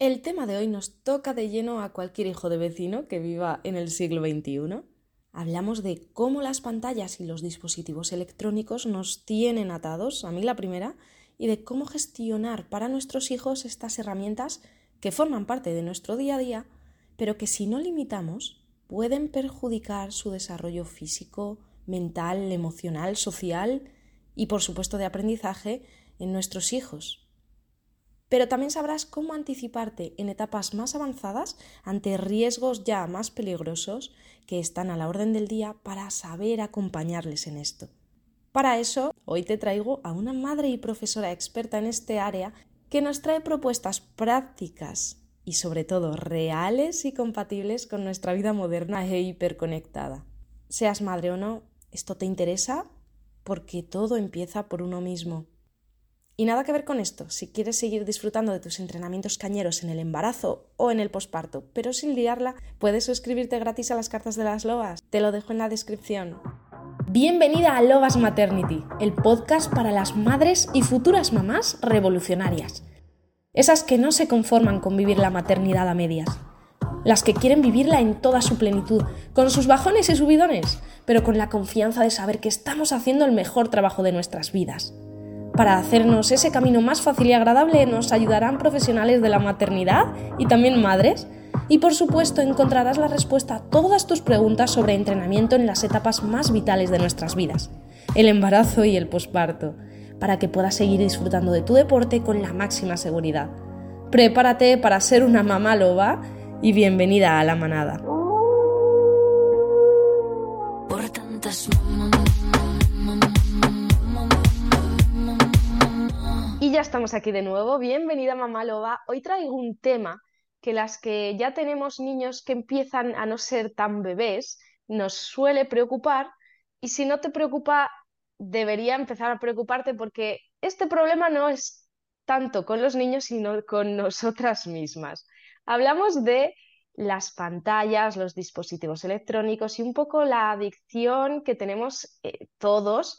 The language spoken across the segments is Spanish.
El tema de hoy nos toca de lleno a cualquier hijo de vecino que viva en el siglo XXI. Hablamos de cómo las pantallas y los dispositivos electrónicos nos tienen atados, a mí la primera, y de cómo gestionar para nuestros hijos estas herramientas que forman parte de nuestro día a día, pero que si no limitamos pueden perjudicar su desarrollo físico, mental, emocional, social y por supuesto de aprendizaje en nuestros hijos pero también sabrás cómo anticiparte en etapas más avanzadas ante riesgos ya más peligrosos que están a la orden del día para saber acompañarles en esto. Para eso, hoy te traigo a una madre y profesora experta en este área que nos trae propuestas prácticas y sobre todo reales y compatibles con nuestra vida moderna e hiperconectada. Seas madre o no, esto te interesa porque todo empieza por uno mismo. Y nada que ver con esto, si quieres seguir disfrutando de tus entrenamientos cañeros en el embarazo o en el posparto, pero sin liarla, puedes suscribirte gratis a las cartas de las lobas. Te lo dejo en la descripción. Bienvenida a Lobas Maternity, el podcast para las madres y futuras mamás revolucionarias. Esas que no se conforman con vivir la maternidad a medias. Las que quieren vivirla en toda su plenitud, con sus bajones y subidones, pero con la confianza de saber que estamos haciendo el mejor trabajo de nuestras vidas. Para hacernos ese camino más fácil y agradable nos ayudarán profesionales de la maternidad y también madres. Y por supuesto encontrarás la respuesta a todas tus preguntas sobre entrenamiento en las etapas más vitales de nuestras vidas, el embarazo y el posparto, para que puedas seguir disfrutando de tu deporte con la máxima seguridad. Prepárate para ser una mamá loba y bienvenida a la manada. Y ya estamos aquí de nuevo. Bienvenida Mamá Loba. Hoy traigo un tema que las que ya tenemos niños que empiezan a no ser tan bebés nos suele preocupar y si no te preocupa debería empezar a preocuparte porque este problema no es tanto con los niños sino con nosotras mismas. Hablamos de las pantallas, los dispositivos electrónicos y un poco la adicción que tenemos eh, todos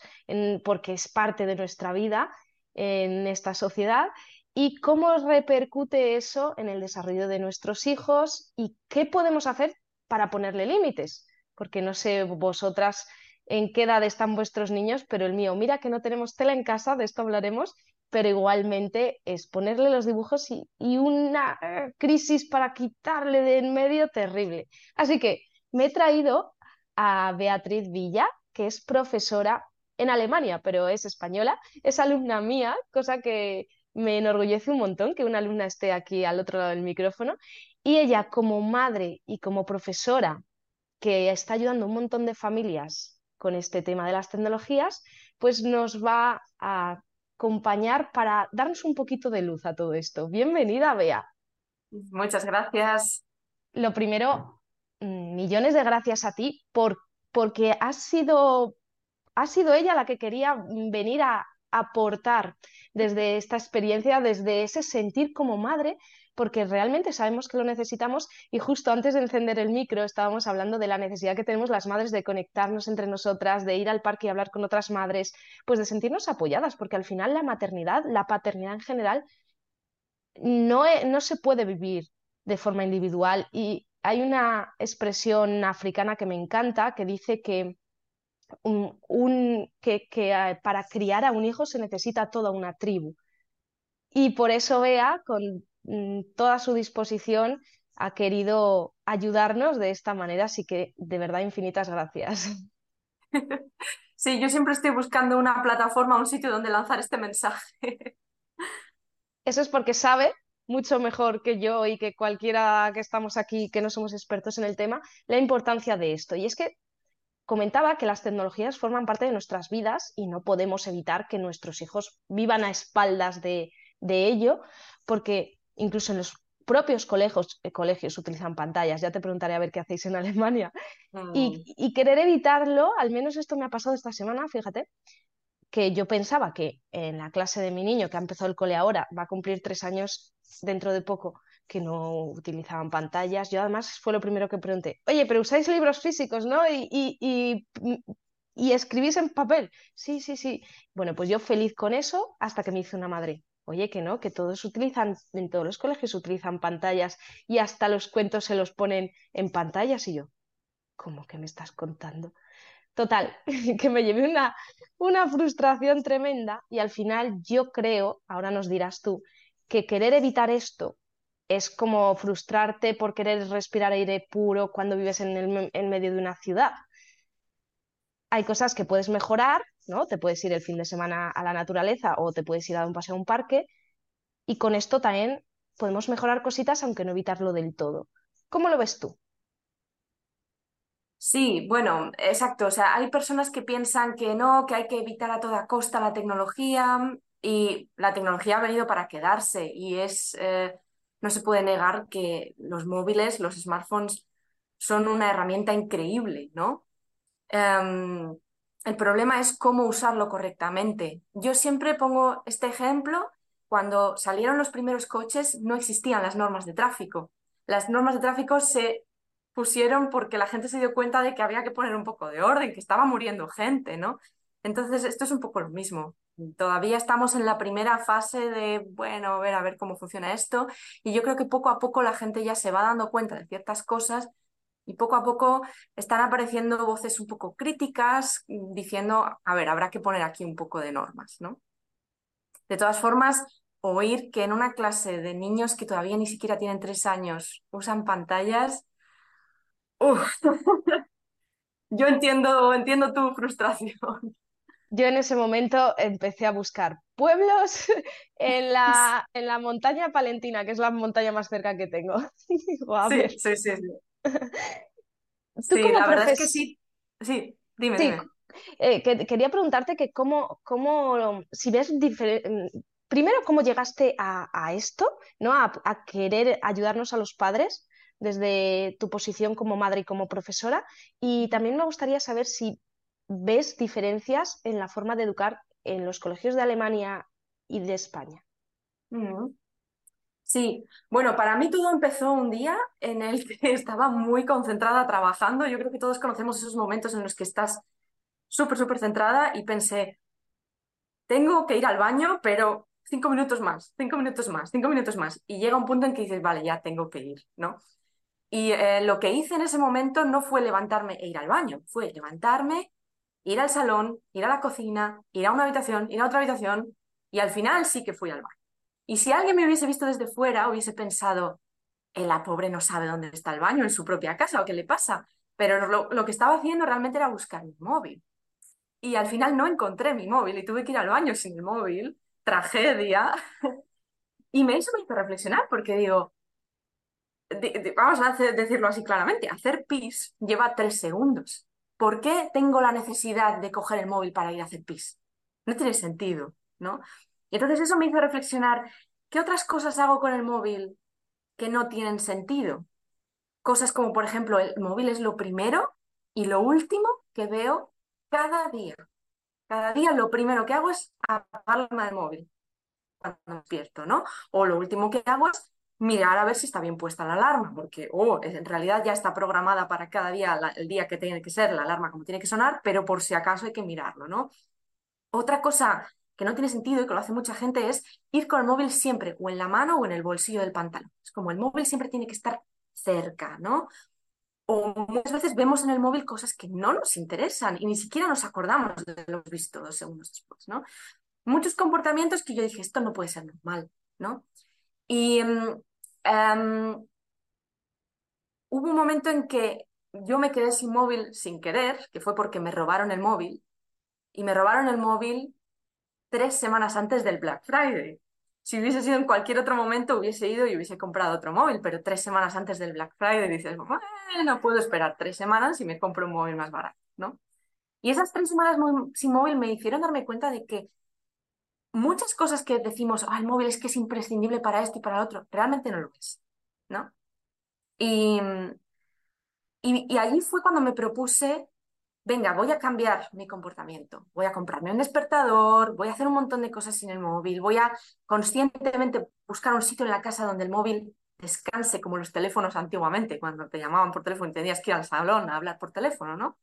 porque es parte de nuestra vida en esta sociedad y cómo repercute eso en el desarrollo de nuestros hijos y qué podemos hacer para ponerle límites. Porque no sé vosotras en qué edad están vuestros niños, pero el mío, mira que no tenemos tela en casa, de esto hablaremos, pero igualmente es ponerle los dibujos y, y una crisis para quitarle de en medio terrible. Así que me he traído a Beatriz Villa, que es profesora en Alemania, pero es española, es alumna mía, cosa que me enorgullece un montón que una alumna esté aquí al otro lado del micrófono. Y ella como madre y como profesora que está ayudando a un montón de familias con este tema de las tecnologías, pues nos va a acompañar para darnos un poquito de luz a todo esto. Bienvenida, Bea. Muchas gracias. Lo primero, mm, millones de gracias a ti por, porque has sido ha sido ella la que quería venir a aportar desde esta experiencia, desde ese sentir como madre, porque realmente sabemos que lo necesitamos y justo antes de encender el micro estábamos hablando de la necesidad que tenemos las madres de conectarnos entre nosotras, de ir al parque y hablar con otras madres, pues de sentirnos apoyadas, porque al final la maternidad, la paternidad en general, no, no se puede vivir de forma individual. Y hay una expresión africana que me encanta que dice que un, que, eh, para criar a un hijo se necesita toda una tribu. Y por eso Bea, con mm, toda su disposición, ha querido ayudarnos de esta manera, así que de verdad infinitas gracias. Sí, yo siempre estoy buscando una plataforma, un sitio donde lanzar este mensaje. Eso es porque sabe mucho mejor que yo y que cualquiera que estamos aquí que no somos expertos en el tema, la importancia de esto. Y es que comentaba que las tecnologías forman parte de nuestras vidas y no podemos evitar que nuestros hijos vivan a espaldas de, ello, porque incluso en los propios colegios, eh, colegios utilizan pantallas, ya te preguntaré a ver qué hacéis en Alemania, y, mm. y, querer evitarlo, al menos esto me ha pasado esta semana, fíjate, que yo pensaba que en la clase de mi niño, que ha empezado el cole ahora, va a cumplir tres años dentro de poco, que no utilizaban pantallas. Yo además fue lo primero que pregunté, oye, pero usáis libros físicos, ¿no? Y, y, y, escribís en papel. Sí, sí, sí. Bueno, pues yo feliz con eso hasta que me hice una madre. oye, que no, que todos utilizan, en todos los colegios utilizan pantallas y hasta los cuentos se los ponen en pantallas. Y yo, ¿cómo que me estás contando? Total, que me llevé una, una frustración tremenda y al final yo creo, ahora nos dirás tú, que querer evitar esto es como frustrarte por querer respirar aire puro cuando vives en, el, en medio de una ciudad. Hay cosas que puedes mejorar, ¿no? Te puedes ir el fin de semana a la naturaleza o te puedes ir a dar un paseo a un parque y con esto también podemos mejorar cositas aunque no evitarlo del todo. ¿Cómo lo ves tú? Sí, bueno, exacto. O sea, hay personas que piensan que no, que hay que evitar a toda costa la tecnología y la tecnología ha venido para quedarse y es, eh, no se puede negar que los móviles, los smartphones son una herramienta increíble, ¿no? Em, el problema es cómo usarlo correctamente. Yo siempre pongo este ejemplo. Cuando salieron los primeros coches no existían las normas de tráfico. Las normas de tráfico se pusieron porque la gente se dio cuenta de que había que poner un poco de orden, que estaba muriendo gente, ¿no? Entonces, esto es un poco lo mismo. Todavía estamos en la primera fase de, bueno, a ver, a ver cómo funciona esto. Y yo creo que poco a poco la gente ya se va dando cuenta de ciertas cosas y poco a poco están apareciendo voces un poco críticas diciendo, a ver, habrá que poner aquí un poco de normas, ¿no? De todas formas, oír que en una clase de niños que todavía ni siquiera tienen tres años usan pantallas, yo entiendo, entiendo tu frustración. Yo en ese momento empecé a buscar pueblos en la, en la montaña palentina, que es la montaña más cerca que tengo. sí, sí, sí, Sí, la verdad es que sí. Sí, dime, dime. Eh, quería preguntarte que cómo, cómo si ves primero cómo llegaste a, esto, ¿no? A, a, querer ayudarnos a los padres desde tu posición como madre y como profesora. Y también me gustaría saber si ves diferencias en la forma de educar en los colegios de Alemania y de España. Mm. Sí, bueno, para mí todo empezó un día en el que estaba muy concentrada trabajando. Yo creo que todos conocemos esos momentos en los que estás súper, súper centrada y pensé, tengo que ir al baño, pero cinco minutos más, cinco minutos más, cinco minutos más. Y llega un punto en que dices, vale, ya tengo que ir, ¿no? Y eh, lo que hice en ese momento no fue levantarme e ir al baño, fue levantarme, ir al salón, ir a la cocina, ir a una habitación, ir a otra habitación, y al final sí que fui al baño. Y si alguien me hubiese visto desde fuera, hubiese pensado, eh, la pobre no sabe dónde está el baño en su propia casa o qué le pasa. Pero lo, que estaba haciendo realmente era buscar mi móvil. Y al final no encontré mi móvil y tuve que ir al baño sin el móvil. Tragedia. y me hizo, me reflexionar porque digo, vamos a decirlo así claramente, hacer pis lleva tres segundos. ¿Por qué tengo la necesidad de coger el móvil para ir a hacer pis? No tiene sentido, ¿no? Y entonces eso me hizo reflexionar, ¿qué otras cosas hago con el móvil que no tienen sentido? Cosas como, por ejemplo, el móvil es lo primero y lo último que veo cada día. Cada día lo primero que hago es apagarme el móvil cuando despierto, ¿no? O lo último que hago es mirar a ver si está bien puesta la alarma, porque oh, en realidad ya está programada para cada día, el día que tiene que ser, la alarma como tiene que sonar, pero por si acaso hay que mirarlo, ¿no? Otra cosa que no tiene sentido y que lo hace mucha gente es ir con el móvil siempre o en la mano o en el bolsillo del pantalón. Es como el móvil siempre tiene que estar cerca, ¿no? O muchas veces vemos en el móvil cosas que no nos interesan y ni siquiera nos acordamos de lo visto dos segundos después, ¿no? Muchos comportamientos que yo dije, esto no puede ser normal, ¿no? Y mm, em, hubo un momento en que yo me quedé sin móvil sin querer, que fue porque me robaron el móvil, y me robaron el móvil tres semanas antes del Black Friday. Si hubiese sido en cualquier otro momento, hubiese ido y hubiese comprado otro móvil, pero tres semanas antes del Black Friday dices, no puedo esperar tres semanas y me compro un móvil más barato, ¿no? Y esas tres semanas sin móvil me hicieron darme cuenta de que muchas cosas que decimos, ah, el móvil es que es imprescindible para esto y para lo otro, realmente no lo es, ¿no? Y, y, allí fue cuando me propuse venga, voy a cambiar mi comportamiento, voy a comprarme un despertador, voy a hacer un montón de cosas sin el móvil, voy a conscientemente buscar un sitio en la casa donde el móvil descanse como los teléfonos antiguamente, cuando te llamaban por teléfono y tenías que ir al salón a hablar por teléfono, ¿no?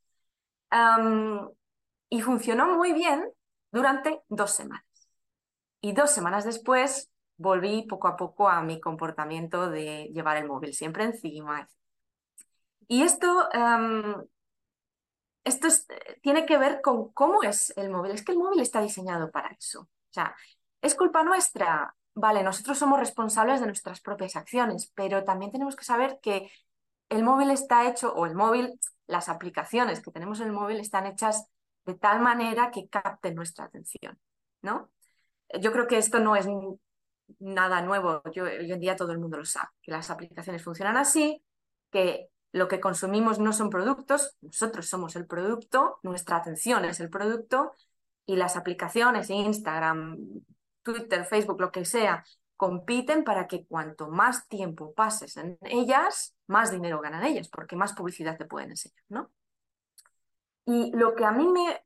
y funcionó muy bien durante dos semanas. Y dos semanas después volví poco a poco a mi comportamiento de llevar el móvil siempre encima. Y esto, em, esto tiene que ver con cómo es el móvil. Es que el móvil está diseñado para eso. O sea, ¿es culpa nuestra? Vale, nosotros somos responsables de nuestras propias acciones, pero también tenemos que saber que el móvil está hecho, o el móvil, las aplicaciones que tenemos en el móvil están hechas de tal manera que capten nuestra atención, ¿no? Yo creo que esto no es nada nuevo. Yo, hoy en día todo el mundo lo sabe, que las aplicaciones funcionan así, que lo que consumimos no son productos, nosotros somos el producto, nuestra atención es el producto y las aplicaciones, Instagram, Twitter, Facebook, lo que sea, compiten para que cuanto más tiempo pases en ellas, más dinero ganan ellas, porque más publicidad te pueden enseñar, ¿no? Y lo que a mí me,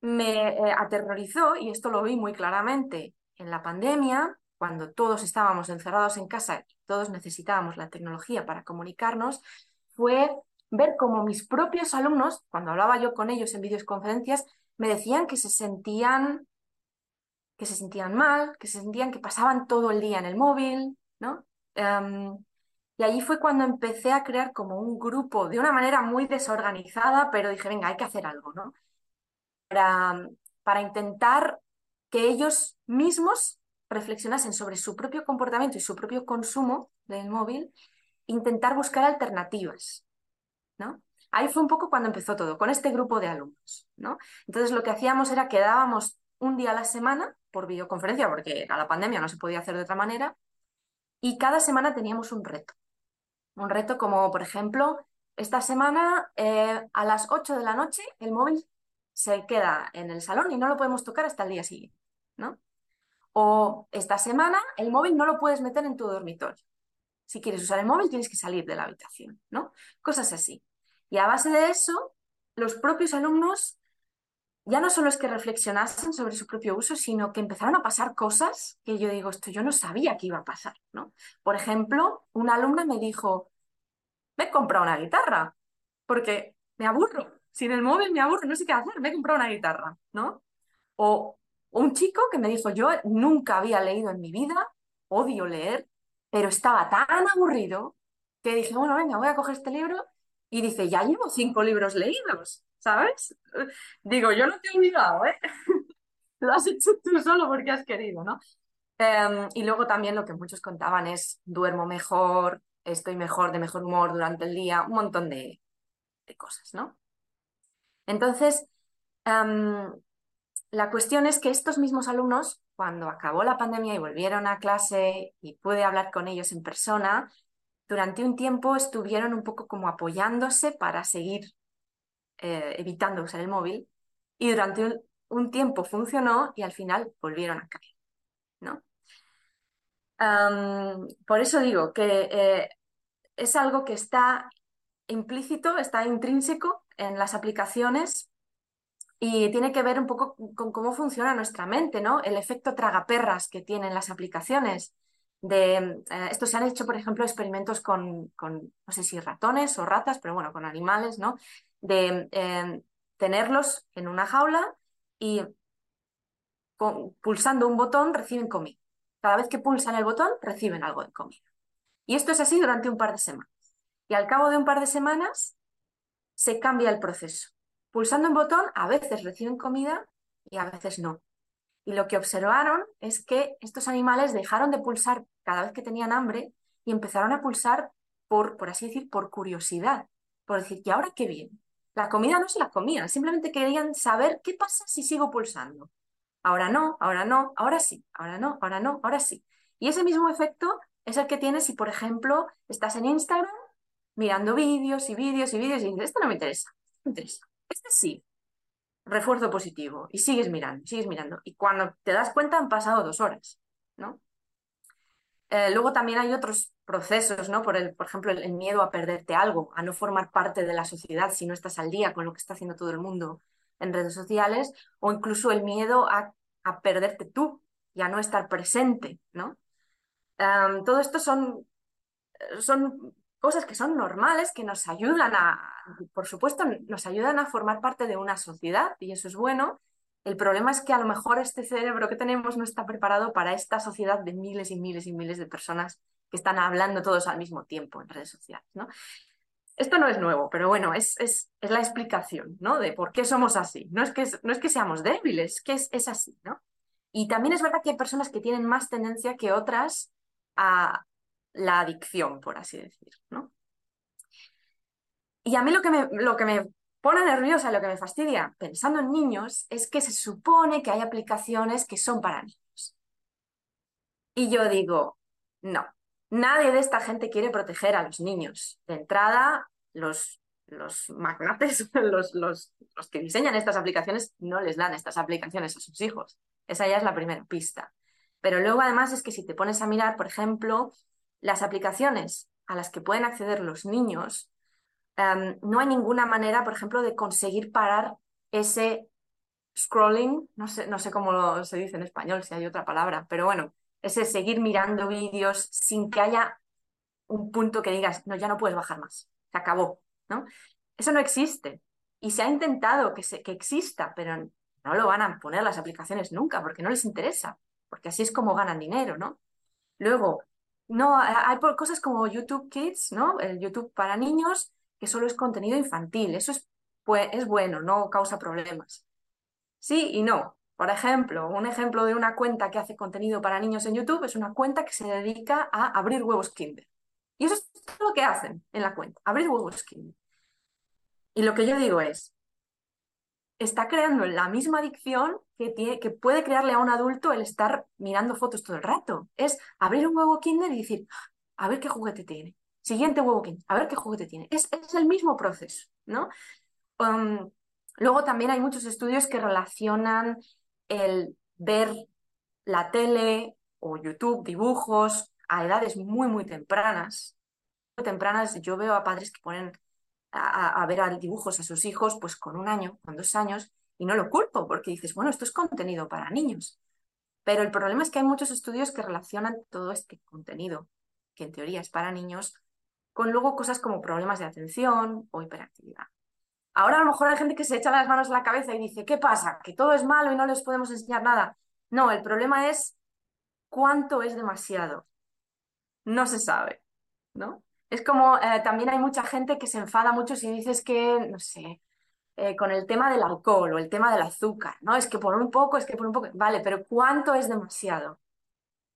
me eh, aterrorizó, y esto lo vi muy claramente en la pandemia, cuando todos estábamos encerrados en casa y todos necesitábamos la tecnología para comunicarnos, fue ver cómo mis propios alumnos, cuando hablaba yo con ellos en videoconferencias, me decían que se sentían que se sentían mal, que se sentían que pasaban todo el día en el móvil, ¿no? Em, y allí fue cuando empecé a crear como un grupo de una manera muy desorganizada, pero dije, venga, hay que hacer algo, ¿no? Para, para intentar que ellos mismos reflexionasen sobre su propio comportamiento y su propio consumo del móvil, intentar buscar alternativas, ¿no? Ahí fue un poco cuando empezó todo, con este grupo de alumnos, ¿no? Entonces lo que hacíamos era que dábamos un día a la semana por videoconferencia, porque a la pandemia no se podía hacer de otra manera, y cada semana teníamos un reto. Un reto como, por ejemplo, esta semana eh, a las 8 de la noche el móvil se queda en el salón y no lo podemos tocar hasta el día siguiente, ¿no? O esta semana el móvil no lo puedes meter en tu dormitorio. Si quieres usar el móvil tienes que salir de la habitación, ¿no? Cosas así. Y a base de eso, los propios alumnos ya no solo es que reflexionasen sobre su propio uso, sino que empezaron a pasar cosas que yo digo, esto yo no sabía que iba a pasar, ¿no? Por ejemplo, una alumna me dijo, me he comprado una guitarra, porque me aburro, sin el móvil me aburro, no sé qué hacer, me he comprado una guitarra, ¿no? O un chico que me dijo, yo nunca había leído en mi vida, odio leer, pero estaba tan aburrido que dije, bueno, venga, voy a coger este libro y dice, ya llevo cinco libros leídos. ¿sabes? Digo, yo no te he olvidado, ¿eh? Lo has hecho tú solo porque has querido, ¿no? Em, y luego también lo que muchos contaban es duermo mejor, estoy mejor, de mejor humor durante el día, un montón de, cosas, ¿no? Entonces, la cuestión es que estos mismos alumnos, cuando acabó la pandemia y volvieron a clase y pude hablar con ellos en persona, durante un tiempo estuvieron un poco como apoyándose para seguir eh, evitando usar el móvil y durante un, tiempo funcionó y al final volvieron a caer. ¿no? por eso digo que eh, es algo que está implícito, está intrínseco en las aplicaciones y tiene que ver un poco con cómo funciona nuestra mente, ¿no? El efecto tragaperras que tienen las aplicaciones. De, eh, esto se han hecho, por ejemplo, experimentos con, no sé si ratones o ratas, pero bueno, con animales, ¿no? de em, tenerlos en una jaula y pulsando un botón reciben comida. Cada vez que pulsan el botón reciben algo de comida. Y esto es así durante un par de semanas. Y al cabo de un par de semanas se cambia el proceso. Pulsando un botón a veces reciben comida y a veces no. Y lo que observaron es que estos animales dejaron de pulsar cada vez que tenían hambre y empezaron a pulsar por, por así decir, por curiosidad, por decir, ¿y ahora qué viene? La comida no se la comían, simplemente querían saber qué pasa si sigo pulsando. Ahora no, ahora no, ahora sí, ahora no, ahora no, ahora sí. Y ese mismo efecto es el que tienes si, por ejemplo, estás en Instagram mirando vídeos y vídeos y vídeos y dices, esto no me interesa, no me interesa. Este sí, refuerzo positivo. Y sigues mirando, sigues mirando. Y cuando te das cuenta han pasado dos horas, ¿no? Eh, luego también hay otros procesos, ¿no? Por, el, por ejemplo, el, miedo a perderte algo, a no formar parte de la sociedad si no estás al día con lo que está haciendo todo el mundo en redes sociales, o incluso el miedo a, perderte tú y a no estar presente, ¿no? todo esto son, son cosas que son normales, que nos ayudan a, por supuesto, nos ayudan a formar parte de una sociedad y eso es bueno, El problema es que a lo mejor este cerebro que tenemos no está preparado para esta sociedad de miles y miles y miles de personas que están hablando todos al mismo tiempo en redes sociales, ¿no? Esto no es nuevo, pero bueno, es, es, es la explicación, ¿no? De por qué somos así. No es que, no es que seamos débiles, es que es, es así, ¿no? Y también es verdad que hay personas que tienen más tendencia que otras a la adicción, por así decir, ¿no? Y a mí lo que me, lo que me pone nerviosa, lo que me fastidia pensando en niños, es que se supone que hay aplicaciones que son para niños. Y yo digo, no, nadie de esta gente quiere proteger a los niños. De entrada, los, los magnates, los, los, los que diseñan estas aplicaciones, no les dan estas aplicaciones a sus hijos. Esa ya es la primera pista. Pero luego además es que si te pones a mirar, por ejemplo, las aplicaciones a las que pueden acceder los niños, em, no hay ninguna manera, por ejemplo, de conseguir parar ese scrolling, no sé, no sé cómo se dice en español, si hay otra palabra, pero bueno, ese seguir mirando vídeos sin que haya un punto que digas, no, ya no puedes bajar más, se acabó, ¿no? Eso no existe. Y se ha intentado que, se, que exista, pero no lo van a poner las aplicaciones nunca, porque no les interesa, porque así es como ganan dinero, ¿no? Luego, no, hay cosas como YouTube Kids, ¿no? El YouTube para niños, que solo es contenido infantil. Eso es, pues, es bueno, no causa problemas. Sí y no. Por ejemplo, un ejemplo de una cuenta que hace contenido para niños en YouTube es una cuenta que se dedica a abrir huevos Kinder. Y eso es todo lo que hacen en la cuenta, abrir huevos Kinder. Y lo que yo digo es, está creando la misma adicción que, tiene, que puede crearle a un adulto el estar mirando fotos todo el rato. Es abrir un huevo Kinder y decir, a ver qué juguete tiene. Siguiente huevo Kinder, a ver qué juguete tiene. Es, el mismo proceso, ¿no? Um, luego también hay muchos estudios que relacionan el ver la tele o YouTube, dibujos, a edades muy, muy tempranas. Muy tempranas, yo veo a padres que ponen a, ver dibujos a sus hijos pues con un año, con dos años, y no lo culpo porque dices, bueno, esto es contenido para niños. Pero el problema es que hay muchos estudios que relacionan todo este contenido, que en teoría es para niños, con luego cosas como problemas de atención o hiperactividad. Ahora a lo mejor hay gente que se echa las manos a la cabeza y dice, ¿qué pasa? ¿Que todo es malo y no les podemos enseñar nada? No, el problema es cuánto es demasiado. No se sabe, ¿no? Es como, eh, también hay mucha gente que se enfada mucho si dices que, no sé, eh, con el tema del alcohol o el tema del azúcar, ¿no? Es que por un poco, es que por un poco, vale, pero ¿cuánto es demasiado?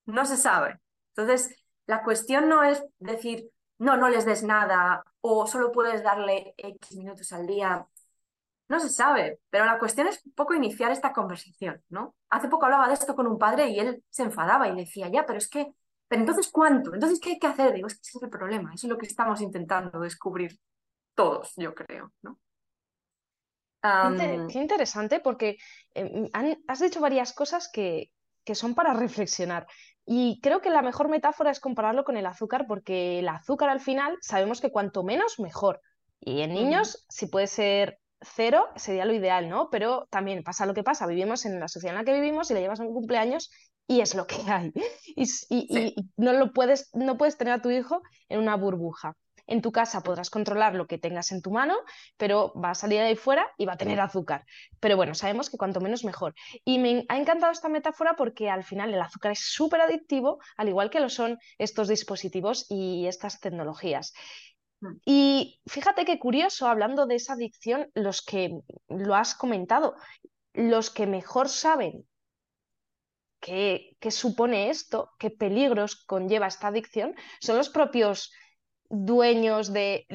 No se sabe. Entonces, la cuestión no es decir, no, no les des nada o solo puedes darle X minutos al día. No se sabe, pero la cuestión es un poco iniciar esta conversación, ¿no? Hace poco hablaba de esto con un padre y él se enfadaba y decía, ya, pero es que pero entonces, ¿cuánto? Entonces, ¿qué hay que hacer? Digo, es que ese es el problema, eso es lo que estamos intentando descubrir todos, yo creo, ¿no? Qué interesante, porque em, has dicho varias cosas que, que son para reflexionar. Y creo que la mejor metáfora es compararlo con el azúcar, porque el azúcar al final sabemos que cuanto menos, mejor. Y en niños, si puede ser cero, sería lo ideal, ¿no? Pero también pasa lo que pasa, vivimos en la sociedad en la que vivimos y le llevas un cumpleaños y es lo que hay. Y, no, lo puedes, no puedes tener a tu hijo en una burbuja. En tu casa podrás controlar lo que tengas en tu mano, pero va a salir de ahí fuera y va a tener azúcar. Pero bueno, sabemos que cuanto menos mejor. Y me ha encantado esta metáfora porque al final el azúcar es súper adictivo, al igual que lo son estos dispositivos y estas tecnologías. Mm. Y fíjate qué curioso, hablando de esa adicción, los que lo has comentado, los que mejor saben qué, supone esto, qué peligros conlleva esta adicción, son los propios dueños de,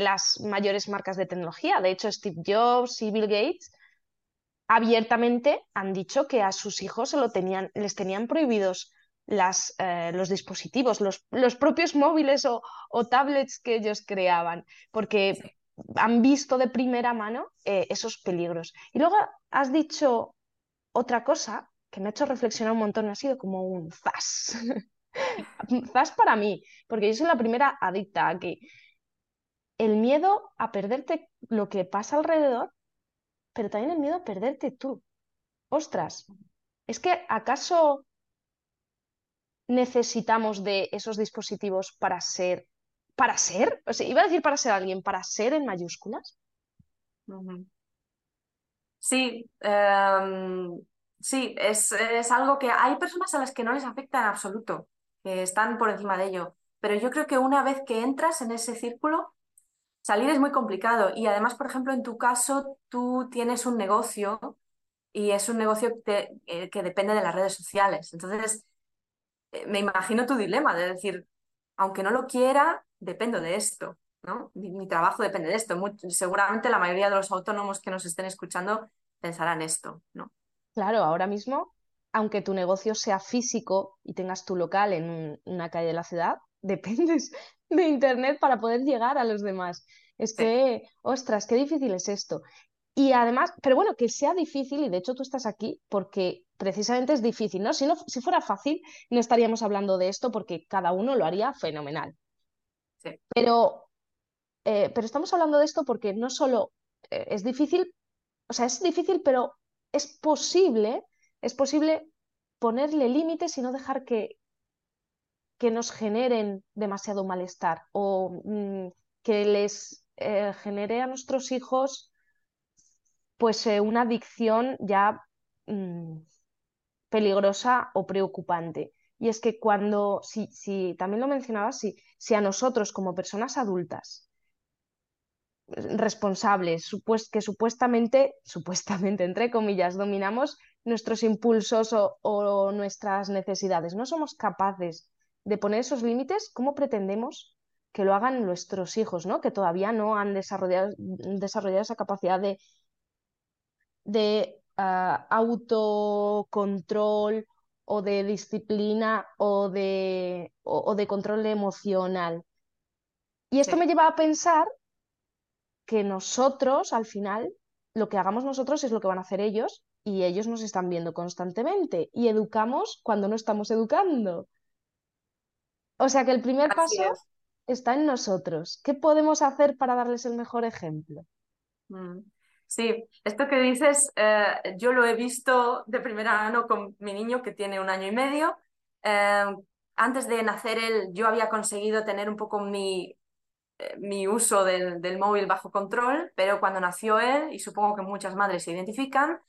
las mayores marcas de tecnología. De hecho, Steve Jobs y Bill Gates abiertamente han dicho que a sus hijos se lo tenían, les tenían prohibidos las, eh, los dispositivos, los, propios móviles o, tablets que ellos creaban, porque han visto de primera mano eh, esos peligros. Y luego has dicho otra cosa que me ha hecho reflexionar un montón, ha sido como un zas. zas para mí, porque yo soy la primera adicta aquí. El miedo a perderte lo que pasa alrededor, pero también el miedo a perderte tú. Ostras, ¿es que acaso necesitamos de esos dispositivos para ser, para ser? O sea, iba a decir para ser alguien, para ser en mayúsculas. Sí, em, sí, es, es algo que hay personas a las que no les afecta en absoluto, que están por encima de ello. Pero yo creo que una vez que entras en ese círculo, salir es muy complicado. Y además, por ejemplo, en tu caso, tú tienes un negocio y es un negocio que, eh, depende de las redes sociales. Entonces, eh, me imagino tu dilema de decir, aunque no lo quiera, dependo de esto. ¿no? Mi, mi trabajo depende de esto. Muy- seguramente la mayoría de los autónomos que nos estén escuchando pensarán esto, ¿no? Claro, ahora mismo, aunque tu negocio sea físico y tengas tu local en un- una calle de la ciudad, dependes de Internet para poder llegar a los demás. Es Sí, que, ostras, qué difícil es esto. Y además, pero bueno, que sea difícil, y de hecho tú estás aquí porque precisamente es difícil, ¿no? Si no, si fuera fácil, no estaríamos hablando de esto porque cada uno lo haría fenomenal. sí, Pero, eh, pero estamos hablando de esto porque no solo eh, es difícil, o sea, es difícil, pero es posible, es posible ponerle límites y no dejar que, que nos generen demasiado malestar o mm, que les eh, genere a nuestros hijos pues eh, una adicción ya mm, peligrosa o preocupante. Y es que cuando, si, si también lo mencionaba, si, si a nosotros como personas adultas responsables, que supuestamente, supuestamente, entre comillas, dominamos nuestros impulsos o, o nuestras necesidades. No somos capaces de poner esos límites, ¿cómo pretendemos que lo hagan nuestros hijos, ¿no? Que todavía no han desarrollado, desarrollado esa capacidad de, de ah, autocontrol o de disciplina o de, o o de control emocional. Y esto sí. me lleva a pensar que nosotros, al final, lo que hagamos nosotros es lo que van a hacer ellos y ellos nos están viendo constantemente y educamos cuando no estamos educando. O sea que el primer Así paso es. está en nosotros. ¿Qué podemos hacer para darles el mejor ejemplo? Mm. Sí, esto que dices, eh, yo lo he visto de primera mano con mi niño que tiene un año y medio. Eh, antes de nacer él, yo había conseguido tener un poco mi, mi uso del, del móvil bajo control, pero cuando nació él, y supongo que muchas madres se identifican,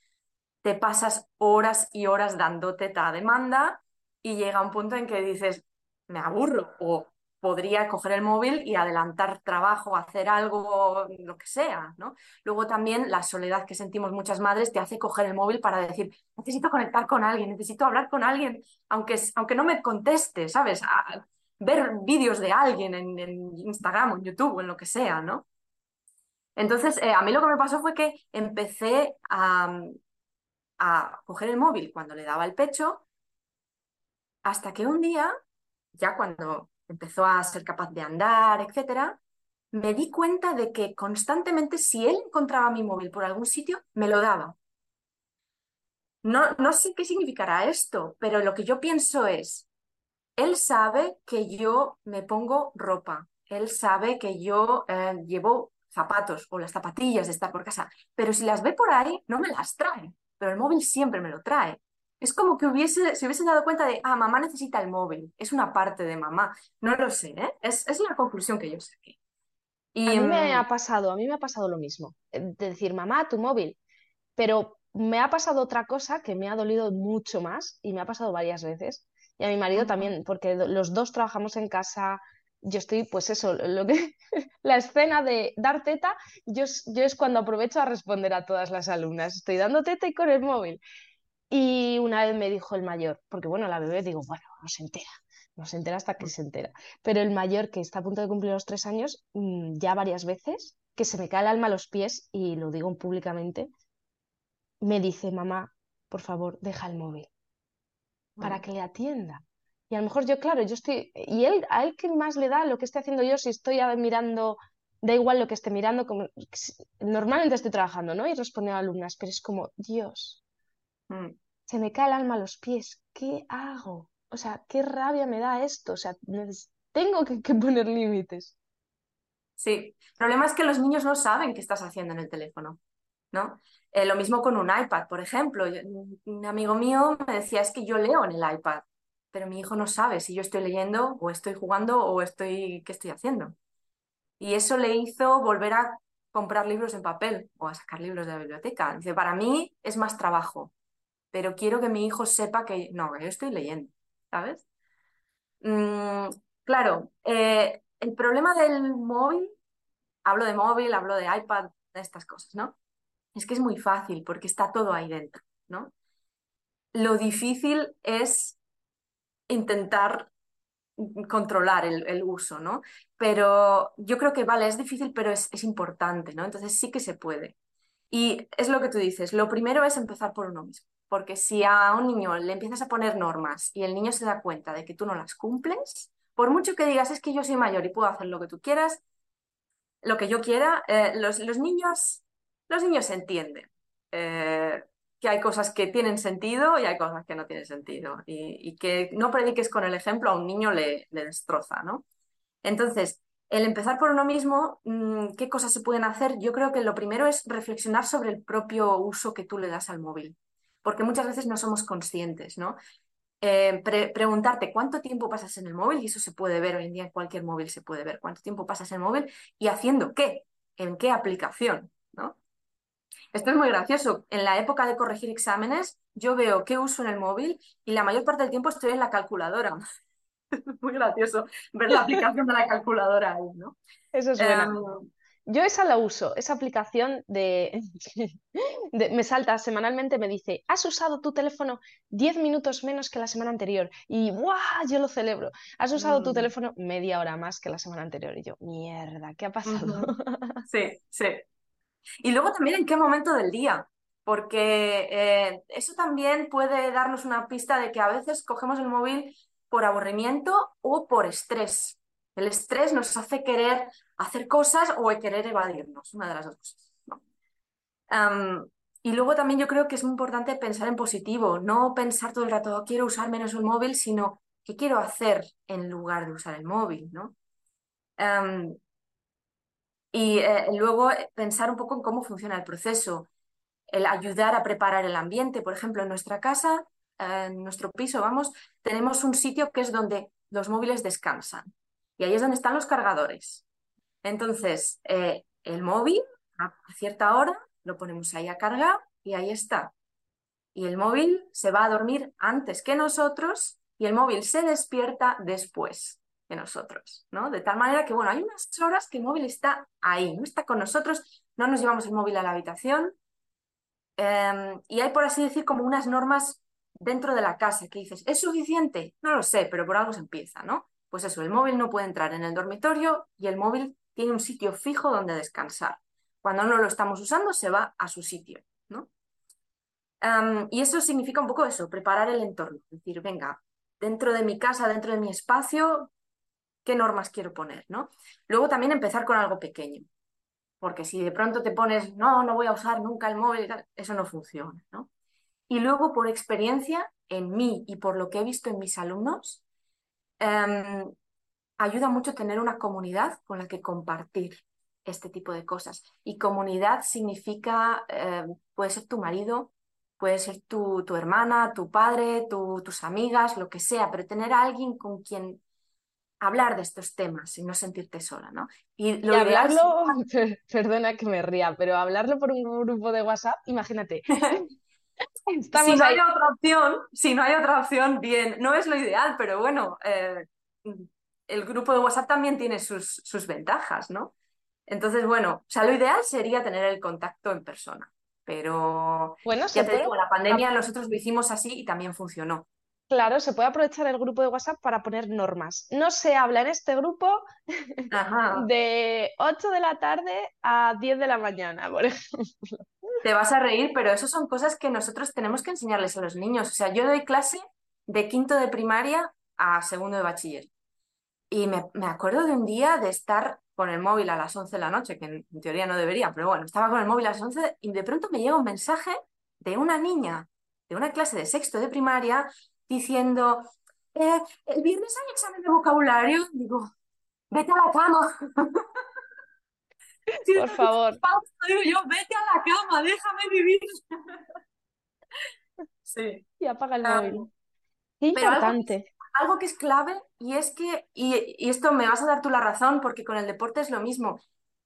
te pasas horas y horas dando teta a demanda y llega un punto en que dices, me aburro o podría coger el móvil y adelantar trabajo, hacer algo, lo que sea, ¿no? Luego también la soledad que sentimos muchas madres te hace coger el móvil para decir, necesito conectar con alguien, necesito hablar con alguien, aunque, aunque no me conteste, ¿sabes? Ver vídeos de alguien en, Instagram o en YouTube o en lo que sea, ¿no? Entonces, eh, a mí lo que me pasó fue que empecé a, a coger el móvil cuando le daba el pecho, hasta que un día, ya cuando empezó a ser capaz de andar, etcétera, me di cuenta de que constantemente, si él encontraba mi móvil por algún sitio, me lo daba. No, no sé qué significará esto, pero lo que yo pienso es, él sabe que yo me pongo ropa, él sabe que yo eh, llevo zapatos o las zapatillas de estar por casa, pero si las ve por ahí, no me las trae, pero el móvil siempre me lo trae. Es como que hubiese, se hubiese dado cuenta de, ah, mamá necesita el móvil, es una parte de mamá. No lo sé, ¿eh? Es, es la conclusión que yo saqué. A Y mí me mm, ha pasado, a mí me ha pasado lo mismo, eh, de decir, mamá, tu móvil, pero me ha pasado otra cosa que me ha dolido mucho más y me ha pasado varias veces. Y a mi marido también, porque los dos trabajamos en casa. Yo estoy, pues eso, lo que la escena de dar teta, yo, es- yo es cuando aprovecho a responder a todas las alumnas. Estoy dando teta y con el móvil. Y una vez me dijo el mayor, porque bueno, la bebé digo, bueno, no se entera, no se entera hasta que se entera. Pero el mayor, que está a punto de cumplir los tres años, mm, ya varias veces, que se me cae el alma a los pies, y lo digo públicamente, me dice, mamá, por favor, deja el móvil para que le atienda. Y a lo mejor yo, claro, yo estoy, y él, a él qué más le da lo que esté haciendo yo si estoy mirando, da igual lo que esté mirando, como, normalmente estoy trabajando, ¿no? Y respondiendo a alumnas, pero es como, Dios mm. se me cae el alma a los pies. ¿Qué hago? O sea, qué rabia me da esto. O sea, tengo que, que poner límites. Sí, el problema es que los niños no saben qué estás haciendo en el teléfono, Eh, lo mismo con un iPad, por ejemplo. Un amigo mío me decía, es que yo leo en el iPad, pero mi hijo no sabe si yo estoy leyendo o estoy jugando o estoy, qué estoy haciendo. Y eso le hizo volver a comprar libros en papel o a sacar libros de la biblioteca. Dice, para mí es más trabajo, pero quiero que mi hijo sepa que no, yo estoy leyendo, ¿sabes? Mm, claro, eh, el problema del móvil, hablo de móvil, hablo de iPad, de estas cosas, ¿no? Es que es muy fácil porque está todo ahí dentro, ¿no? Lo difícil es intentar controlar el, uso, ¿no? Pero yo creo que, vale, es difícil, pero es, importante, ¿no? Entonces sí que se puede. Y es lo que tú dices, lo primero es empezar por uno mismo, porque si a un niño le empiezas a poner normas y el niño se da cuenta de que tú no las cumples, por mucho que digas, es que yo soy mayor y puedo hacer lo que tú quieras, lo que yo quiera, eh, los, niños, los niños entienden. Eh, que hay cosas que tienen sentido y hay cosas que no tienen sentido. Y, que no prediques con el ejemplo a un niño le, destroza, ¿no? Entonces, el empezar por uno mismo, mm, ¿qué cosas se pueden hacer? Yo creo que lo primero es reflexionar sobre el propio uso que tú le das al móvil, porque muchas veces no somos conscientes, ¿no? Eh, preguntarte cuánto tiempo pasas en el móvil, y eso se puede ver hoy en día en cualquier móvil, se puede ver cuánto tiempo pasas en el móvil y haciendo qué, en qué aplicación, ¿no? Esto es muy gracioso. En la época de corregir exámenes, yo veo qué uso en el móvil y la mayor parte del tiempo estoy en la calculadora. muy gracioso ver la aplicación de la calculadora ahí, ¿no? Eso es bueno. Em, yo esa la uso, esa aplicación de, me salta semanalmente, me dice, has usado tu teléfono 10 minutos menos que la semana anterior y ¡guau! Yo lo celebro. Has usado tu mm. teléfono media hora más que la semana anterior y yo, mierda, ¿qué ha pasado? Sí, sí. Y luego también en qué momento del día, porque eh, eso también puede darnos una pista de que a veces cogemos el móvil por aburrimiento o por estrés. El estrés nos hace querer hacer cosas o querer evadirnos, una de las dos cosas. y luego también yo creo que es importante pensar en positivo, no pensar todo el rato, quiero usar menos el móvil, sino qué quiero hacer en lugar de usar el móvil, ¿no? Y eh, luego eh, pensar un poco en cómo funciona el proceso, el ayudar a preparar el ambiente. Por ejemplo, en nuestra casa, eh, en nuestro piso, vamos, tenemos un sitio que es donde los móviles descansan. Y ahí es donde están los cargadores. Entonces, el móvil a cierta hora lo ponemos ahí a cargar y ahí está. Y el móvil se va a dormir antes que nosotros y el móvil se despierta después de nosotros, ¿no? De tal manera que, bueno, hay unas horas que el móvil está ahí, no está con nosotros, no nos llevamos el móvil a la habitación em, y hay, por así decir, como unas normas dentro de la casa que dices, ¿es suficiente? No lo sé, pero por algo se empieza, ¿no? Pues eso, el móvil no puede entrar en el dormitorio y el móvil tiene un sitio fijo donde descansar. Cuando no lo estamos usando, se va a su sitio, ¿no? Em, y eso significa un poco eso, preparar el entorno. Es decir, venga, dentro de mi casa, dentro de mi espacio, qué normas quiero poner, ¿no? Luego también empezar con algo pequeño, porque si de pronto te pones, no, no voy a usar nunca el móvil, eso no funciona, ¿no? Y luego, por experiencia, en mí y por lo que he visto en mis alumnos, em, ayuda mucho tener una comunidad con la que compartir este tipo de cosas. Y comunidad significa, em, puede ser tu marido, puede ser tu, tu hermana, tu padre, tus amigas, lo que sea, pero tener a alguien con quien hablar de estos temas y no sentirte sola, ¿no? Y, hablarlo, perdona que me ría, pero hablarlo por un grupo de WhatsApp, imagínate. si no hay otra opción, si no hay otra opción, bien, no es lo ideal, pero bueno, eh, el grupo de WhatsApp también tiene sus, sus ventajas, ¿no? Entonces, bueno, o sea, lo ideal sería tener el contacto en persona, pero bueno, ya te digo, la pandemia nosotros lo hicimos así y también funcionó. Claro, se puede aprovechar el grupo de WhatsApp para poner normas. No se habla en este grupo de 8 de la tarde a 10 de la mañana, por ejemplo. Te vas a reír, pero eso son cosas que nosotros tenemos que enseñarles a los niños. O sea, yo doy clase de quinto de primaria a segundo de bachiller. Y me, me acuerdo de un día de estar con el móvil a las 11 de la noche, que en teoría no debería, pero bueno, estaba con el móvil a las 11 y de pronto me llega un mensaje de una niña de una clase de sexto de primaria diciendo, eh, el viernes hay examen de vocabulario, digo, vete a la cama. Por favor. Digo yo, vete a la cama, déjame vivir. sí. Y apaga el ah, móvil. Qué importante. Algo, que es clave y es que, y, esto me vas a dar tú la razón porque con el deporte es lo mismo,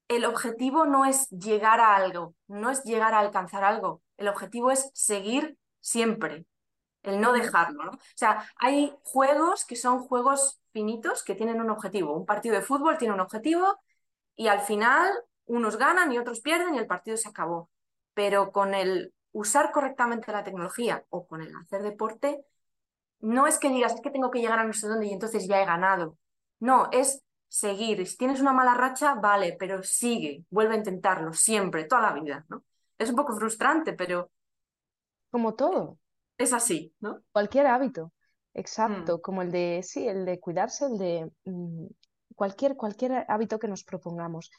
el objetivo no es llegar a algo, no es llegar a alcanzar algo, el objetivo es seguir siempre, el no dejarlo, ¿no? O sea, hay juegos que son juegos finitos que tienen un objetivo. Un partido de fútbol tiene un objetivo y al final unos ganan y otros pierden y el partido se acabó. Pero con el usar correctamente la tecnología o con el hacer deporte, no es que digas, es que tengo que llegar a no sé dónde y entonces ya he ganado. No, es seguir. Si tienes una mala racha, vale, pero sigue, vuelve a intentarlo siempre, toda la vida, ¿no? Es un poco frustrante, pero... Como todo. Es así, ¿no? Cualquier hábito, exacto, mm. como el de, sí, el de cuidarse, el de mm, cualquier, cualquier hábito que nos propongamos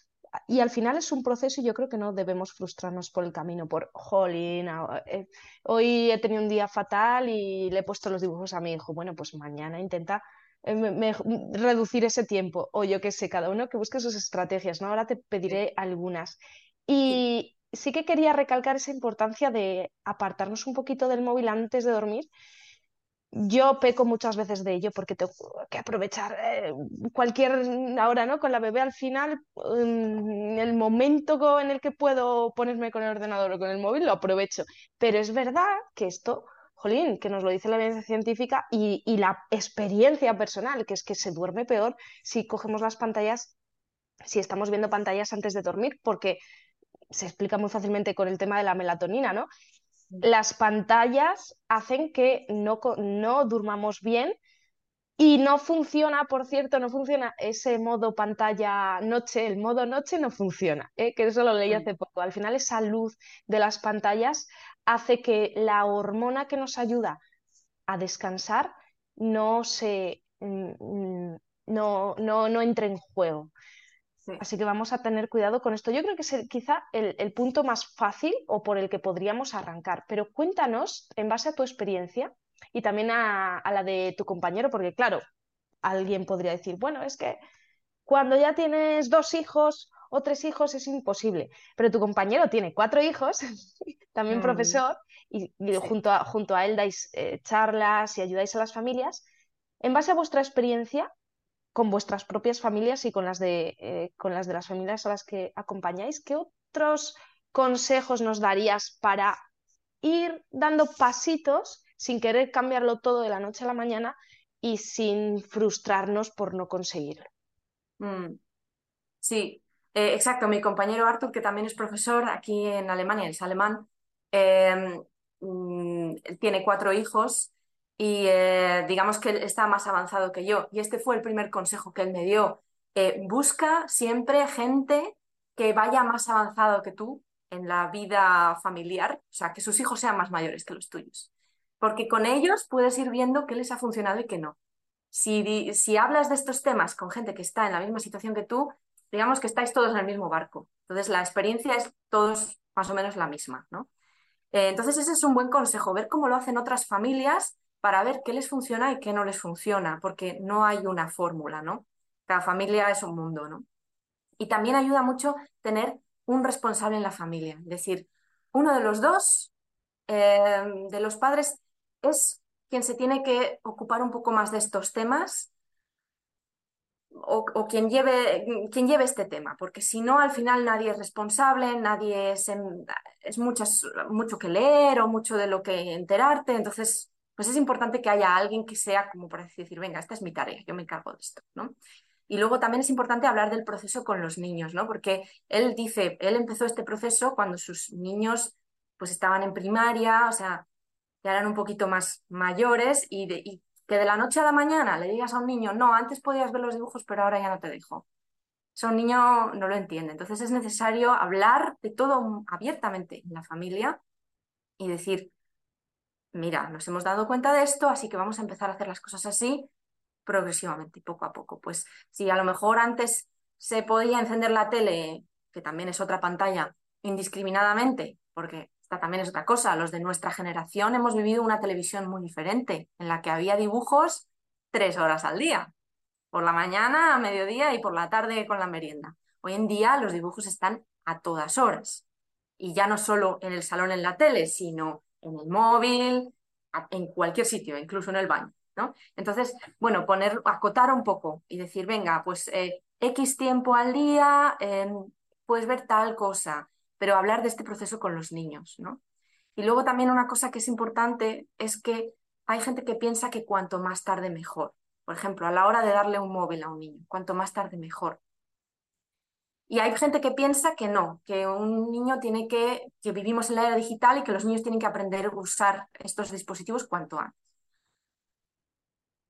y al final es un proceso y yo creo que no debemos frustrarnos por el camino, por, jolín, eh, hoy he tenido un día fatal y le he puesto los dibujos a mi hijo. Bueno, pues mañana intenta eh, reducir ese tiempo o yo qué sé, cada uno que busque sus estrategias, ¿no? Ahora te pediré algunas. Y sí que quería recalcar esa importancia de apartarnos un poquito del móvil antes de dormir yo peco muchas veces de ello porque tengo que aprovechar eh, cualquier hora, ¿no? Con la bebé al final, en el momento en el que puedo ponerme con el ordenador o con el móvil, lo aprovecho. Pero es verdad que esto, jolín, que nos lo dice la evidencia científica y la experiencia personal, que es que se duerme peor si cogemos las pantallas, si estamos viendo pantallas antes de dormir, porque se explica muy fácilmente con el tema de la melatonina, ¿no? las pantallas hacen que no, no durmamos bien y no funciona, por cierto, no funciona ese modo pantalla noche, el modo noche no funciona, ¿eh? que eso lo leí hace poco. Al final esa luz de las pantallas hace que la hormona que nos ayuda a descansar no se mm, mm, no, no, no entre en juego. Así que vamos a tener cuidado con esto. Yo creo que es quizá el, punto más fácil o por el que podríamos arrancar. Pero cuéntanos, en base a tu experiencia y también a, la de tu compañero, porque claro, alguien podría decir, bueno, es que cuando ya tienes dos hijos o tres hijos es imposible, pero tu compañero tiene cuatro hijos, también mm. profesor, y, junto, a, junto a él dais eh, charlas y ayudáis a las familias. En base a vuestra experiencia, con vuestras propias familias y con las de, eh, con las, de las familias a las que acompañáis. ¿Qué otros consejos nos darías para ir dando pasitos sin querer cambiarlo todo de la noche a la mañana y sin frustrarnos por no conseguirlo? Mm. Sí, eh, exacto. Mi compañero Arthur, que también es profesor aquí en Alemania, es alemán, em, mm, tiene cuatro hijos y eh, digamos que él está más avanzado que yo. Y este fue el primer consejo que él me dio. Eh, busca siempre gente que vaya más avanzado que tú en la vida familiar, o sea, que sus hijos sean más mayores que los tuyos. Porque con ellos puedes ir viendo qué les ha funcionado y qué no. Si, si hablas de estos temas con gente que está en la misma situación que tú, digamos que estáis todos en el mismo barco. Entonces, la experiencia es todos más o menos la misma, ¿no? Eh, entonces, ese es un buen consejo, ver cómo lo hacen otras familias para ver qué les funciona y qué no les funciona, porque no hay una fórmula, ¿no? Cada familia es un mundo, ¿no? Y también ayuda mucho tener un responsable en la familia, es decir, uno de los dos, eh, de los padres, es quien se tiene que ocupar un poco más de estos temas o, quien, lleve, quien lleve este tema, porque si no, al final nadie es responsable, nadie es, es muchas, mucho que leer o mucho de lo que enterarte, entonces pues es importante que haya alguien que sea como por así decir, venga, esta es mi tarea, yo me encargo de esto, ¿no? Y luego también es importante hablar del proceso con los niños, ¿no? Porque él dice, él empezó este proceso cuando sus niños pues estaban en primaria, o sea, ya eran un poquito más mayores y, y que de la noche a la mañana le digas a un niño, no, antes podías ver los dibujos, pero ahora ya no te dejo. Eso un niño no lo entiende. Entonces es necesario hablar de todo abiertamente en la familia y decir, mira, nos hemos dado cuenta de esto, así que vamos a empezar a hacer las cosas así progresivamente, poco a poco. Pues si a lo mejor antes se podía encender la tele, que también es otra pantalla, indiscriminadamente, porque esta también es otra cosa, los de nuestra generación hemos vivido una televisión muy diferente, en la que había dibujos tres horas al día, por la mañana, a mediodía y por la tarde con la merienda. Hoy en día los dibujos están a todas horas. Y ya no solo en el salón en la tele, sino en el móvil, en cualquier sitio, incluso en el baño. ¿no? Entonces, bueno, poner, acotar un poco y decir, venga, pues eh, X tiempo al día, em, puedes ver tal cosa, pero hablar de este proceso con los niños, ¿no? Y luego también una cosa que es importante es que hay gente que piensa que cuanto más tarde mejor. Por ejemplo, a la hora de darle un móvil a un niño, cuanto más tarde mejor. Y hay gente que piensa que no, que un niño tiene que, que vivimos en la era digital y que los niños tienen que aprender a usar estos dispositivos cuanto antes.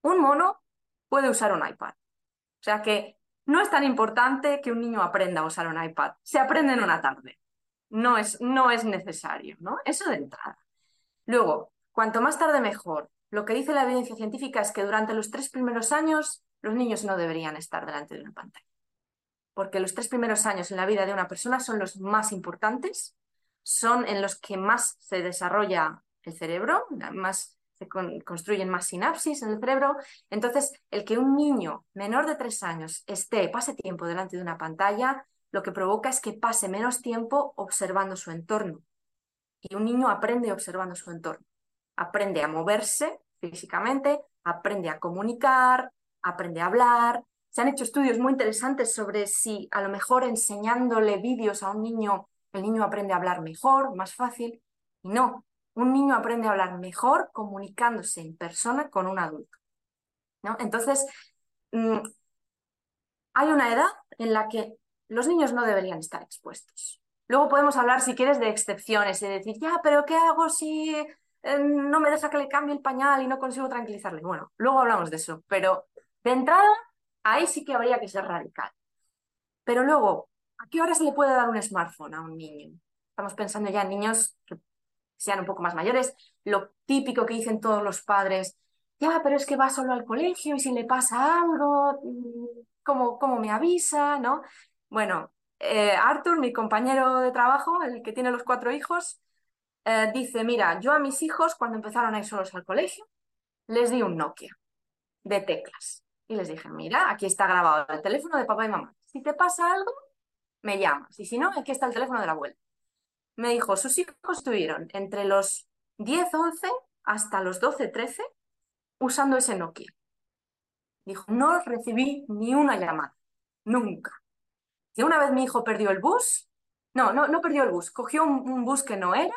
Un mono puede usar un iPad. O sea que no es tan importante que un niño aprenda a usar un iPad. Se aprende en una tarde. No es, no es necesario, ¿no? Eso de entrada. Luego, cuanto más tarde mejor. Lo que dice la evidencia científica es que durante los tres primeros años los niños no deberían estar delante de una pantalla. Porque los tres primeros años en la vida de una persona son los más importantes, son en los que más se desarrolla el cerebro, más se construyen más sinapsis en el cerebro. Entonces, el que un niño menor de tres años esté, pase tiempo delante de una pantalla, lo que provoca es que pase menos tiempo observando su entorno. Y un niño aprende observando su entorno. Aprende a moverse físicamente, aprende a comunicar, aprende a hablar. Se han hecho estudios muy interesantes sobre si a lo mejor enseñándole vídeos a un niño, el niño aprende a hablar mejor, más fácil. Y no, un niño aprende a hablar mejor comunicándose en persona con un adulto. ¿no? Entonces, mm, hay una edad en la que los niños no deberían estar expuestos. Luego podemos hablar, si quieres, de excepciones y decir, ya, pero ¿qué hago si eh, no me deja que le cambie el pañal y no consigo tranquilizarle? Bueno, luego hablamos de eso, pero de entrada, ahí sí que habría que ser radical. Pero luego, ¿a qué hora se le puede dar un smartphone a un niño? Estamos pensando ya en niños que sean un poco más mayores, lo típico que dicen todos los padres, ya, pero es que va solo al colegio y si le pasa algo, mm, ¿cómo, cómo me avisa? ¿no? Bueno, eh, Arthur, mi compañero de trabajo, el que tiene los cuatro hijos, eh, dice, mira, yo a mis hijos cuando empezaron a ir solos al colegio, les di un Nokia de teclas. Y les dije, mira, aquí está grabado el teléfono de papá y mamá. Si te pasa algo, me llamas. Y si no, aquí está el teléfono de la abuela me dijo, sus hijos estuvieron entre los 10, 11 hasta los 12, 13 usando ese Nokia. Dijo, no recibí ni una llamada, nunca. Y una vez mi hijo perdió el bus, no, no, no perdió el bus, cogió un, bus que no era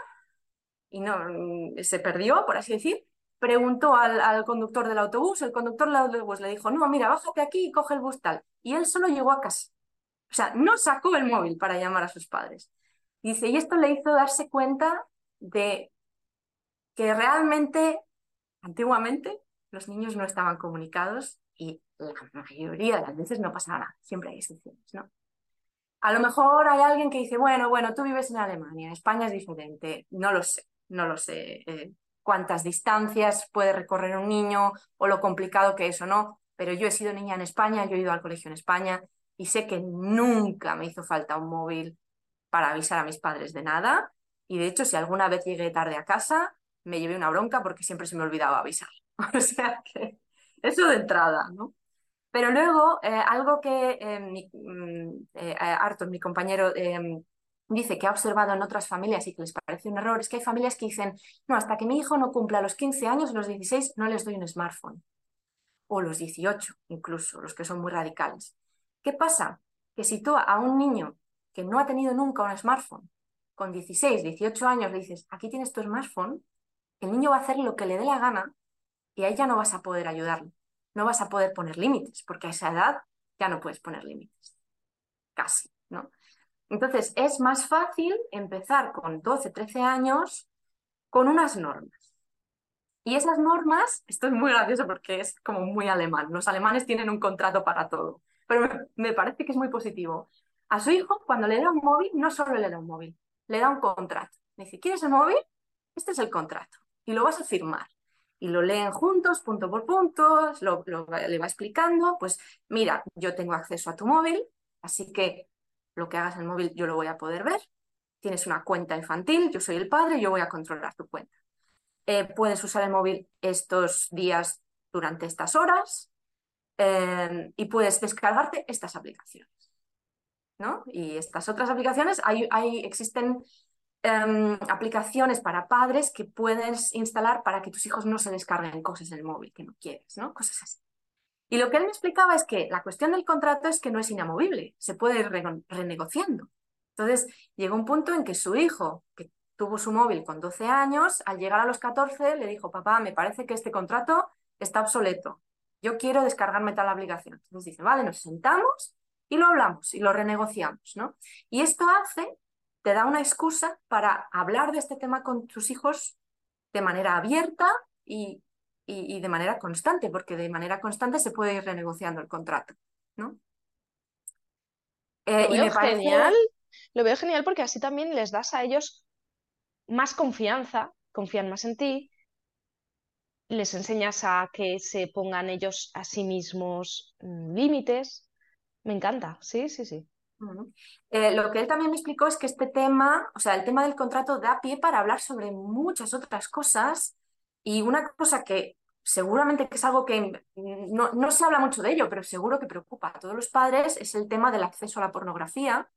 y no mm, se perdió, por así decir, preguntó al, al, conductor del autobús, el conductor del autobús le dijo, no, mira, bájate aquí y coge el bus tal. Y él solo llegó a casa. O sea, no sacó el móvil para llamar a sus padres. Dice, y esto le hizo darse cuenta de que realmente, antiguamente, los niños no estaban comunicados y la mayoría de las veces no pasaba nada, siempre hay excepciones, ¿no? A lo mejor hay alguien que dice, bueno, bueno, tú vives en Alemania, España es diferente, no lo sé, no lo sé eh, cuántas distancias puede recorrer un niño o lo complicado que es o no, pero yo he sido niña en España, yo he ido al colegio en España y sé que nunca me hizo falta un móvil para avisar a mis padres de nada. Y de hecho, si alguna vez llegué tarde a casa, me llevé una bronca porque siempre se me olvidaba avisar. o sea que eso de entrada, ¿no? Pero luego, eh, algo que eh, mm, eh, Arthur, mi compañero, dice que ha observado en otras familias y que les parece un error, es que hay familias que dicen, no, hasta que mi hijo no cumpla los 15 años, los 16, no les doy un smartphone. O los 18, incluso, los que son muy radicales. ¿Qué pasa? Que si tú a un niño que no ha tenido nunca un smartphone, con 16, 18 años le dices, aquí tienes tu smartphone, el niño va a hacer lo que le dé la gana y ahí ya no vas a poder ayudarlo, no vas a poder poner límites, porque a esa edad ya no puedes poner límites, casi, ¿no? Entonces es más fácil empezar con 12, 13 años con unas normas. Y esas normas, esto es muy gracioso porque es como muy alemán, los alemanes tienen un contrato para todo, pero me parece que es muy positivo. A su hijo, cuando le da un móvil, no solo le da un móvil, le da un contrato. Le dice, ¿quieres el móvil? Este es el contrato. Y lo vas a firmar. Y lo leen juntos, punto por punto, lo, le va explicando, pues mira, yo tengo acceso a tu móvil, así que lo que hagas en el móvil yo lo voy a poder ver. Tienes una cuenta infantil, yo soy el padre, yo voy a controlar tu cuenta. Eh, puedes usar el móvil estos días durante estas horas eh, y puedes descargarte estas aplicaciones. Y estas otras aplicaciones, hay, hay existen em, aplicaciones para padres que puedes instalar para que tus hijos no se descarguen cosas en el móvil que no quieres, ¿no? Cosas así. Y lo que él me explicaba es que la cuestión del contrato es que no es inamovible, se puede ir renegociando. Entonces, llegó un punto en que su hijo, que tuvo su móvil con 12 años, al llegar a los 14 le dijo, papá, me parece que este contrato está obsoleto. Yo quiero descargarme tal obligación. Entonces dice, vale, nos sentamos y lo hablamos y lo renegociamos, ¿no? Y esto hace, te da una excusa para hablar de este tema con tus hijos de manera abierta y, y, de manera constante, porque de manera constante se puede ir renegociando el contrato, ¿no? Eh, y me parece... genial lo veo genial porque así también les das a ellos más confianza, confían más en ti, les enseñas a que se pongan ellos a sí mismos mm, límites. Me encanta, sí, sí, sí. Eh, lo que él también me explicó es que este tema, o sea, el tema del contrato da pie para hablar sobre muchas otras cosas y una cosa que seguramente que es algo que no, no se habla mucho de ello, pero seguro que preocupa a todos los padres, es el tema del acceso a la pornografía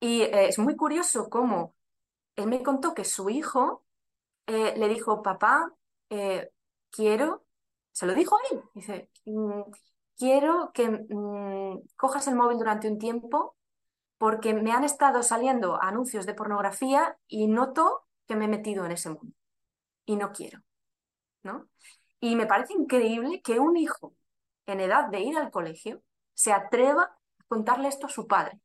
y eh, es muy curioso cómo él me contó que su hijo eh, le dijo, papá, eh, quiero, se lo dijo él, dice, mm, quiero que mm, cojas el móvil durante un tiempo porque me han estado saliendo anuncios de pornografía y noto que me he metido en ese mundo y no quiero, ¿no? Y me parece increíble que un hijo en edad de ir al colegio se atreva a contarle esto a su padre,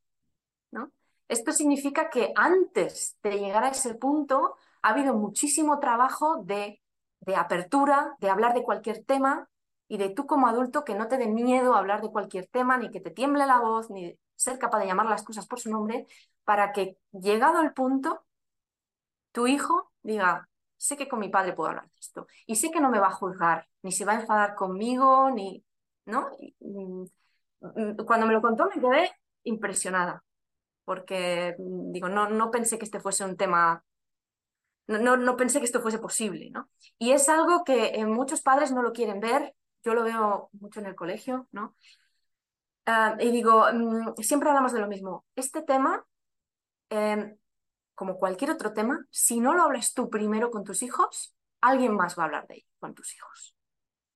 ¿no? Esto significa que antes de llegar a ese punto ha habido muchísimo trabajo de, apertura, de hablar de cualquier tema y de tú como adulto que no te dé miedo a hablar de cualquier tema, ni que te tiemble la voz, ni ser capaz de llamar las cosas por su nombre, para que llegado el punto, tu hijo diga, sé que con mi padre puedo hablar de esto y sé que no me va a juzgar, ni se va a enfadar conmigo, ni... ¿no? Mm, mm, cuando me lo contó me quedé impresionada porque mm, digo, no, no pensé que este fuese un tema, no, no, pensé que esto fuese posible, ¿no? Y es algo que muchos padres no lo quieren ver, yo lo veo mucho en el colegio, ¿no? Ah, y digo, siempre hablamos de lo mismo, este tema, em, como cualquier otro tema, si no lo hablas tú primero con tus hijos, alguien más va a hablar de ello con tus hijos,